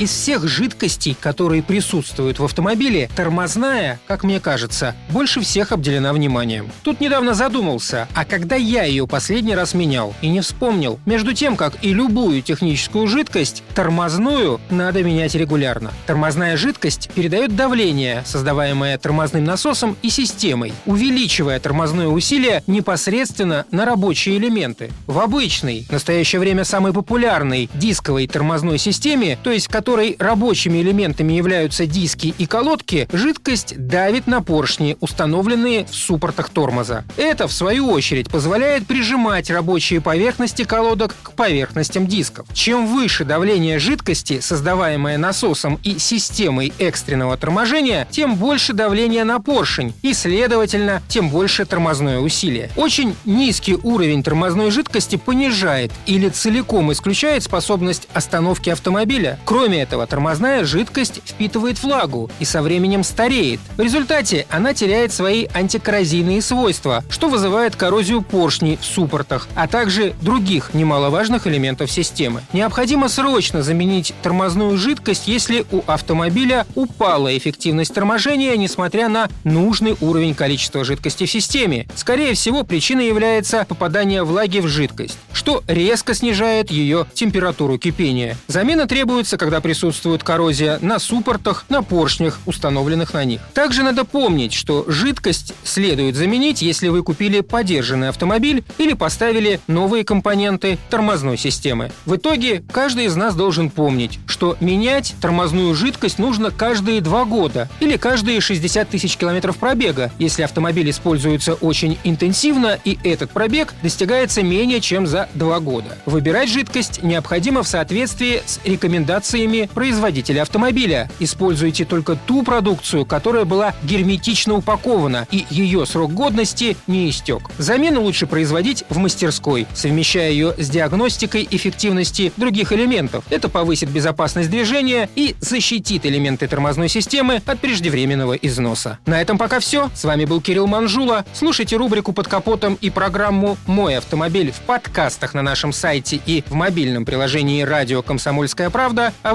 Из всех жидкостей, которые присутствуют в автомобиле, тормозная, как мне кажется, больше всех обделена вниманием. Тут недавно задумался, а когда я ее последний раз менял и не вспомнил. Между тем, как и любую техническую жидкость, тормозную надо менять регулярно. Тормозная жидкость передает давление, создаваемое тормозным насосом и системой, увеличивая тормозное усилие непосредственно на рабочие элементы. В обычной, в настоящее время самой популярной дисковой тормозной системе, то есть в которой рабочими элементами являются диски и колодки, жидкость давит на поршни, установленные в суппортах тормоза. Это, в свою очередь, позволяет прижимать рабочие поверхности колодок к поверхностям дисков. Чем выше давление жидкости, создаваемое насосом и системой экстренного торможения, тем больше давление на поршень и, следовательно, тем больше тормозное усилие. Очень низкий уровень тормозной жидкости понижает или целиком исключает способность остановки автомобиля. Кроме этого, тормозная жидкость впитывает влагу и со временем стареет. В результате она теряет свои антикоррозийные свойства, что вызывает коррозию поршней в суппортах, а также других немаловажных элементов системы. Необходимо срочно заменить тормозную жидкость, если у автомобиля упала эффективность торможения, несмотря на нужный уровень количества жидкости в системе. Скорее всего, причиной является попадание влаги в жидкость, что резко снижает ее температуру кипения. Замена требуется, когда присутствует коррозия на суппортах, на поршнях, установленных на них. Также надо помнить, что жидкость следует заменить, если вы купили подержанный автомобиль или поставили новые компоненты тормозной системы. В итоге каждый из нас должен помнить, что менять тормозную жидкость нужно каждые два года или каждые 60 тысяч километров пробега, если автомобиль используется очень интенсивно и этот пробег достигается менее чем за два года. Выбирать жидкость необходимо в соответствии с рекомендациями производителя автомобиля. Используйте только ту продукцию, которая была герметично упакована и ее срок годности не истек. Замену лучше производить в мастерской, совмещая ее с диагностикой эффективности других элементов. Это повысит безопасность движения и защитит элементы тормозной системы от преждевременного износа. На этом пока все. С вами был Кирилл Манжула. Слушайте рубрику «Под капотом» и программу «Мой автомобиль» в подкастах на нашем сайте и в мобильном приложении «Радио Комсомольская правда», а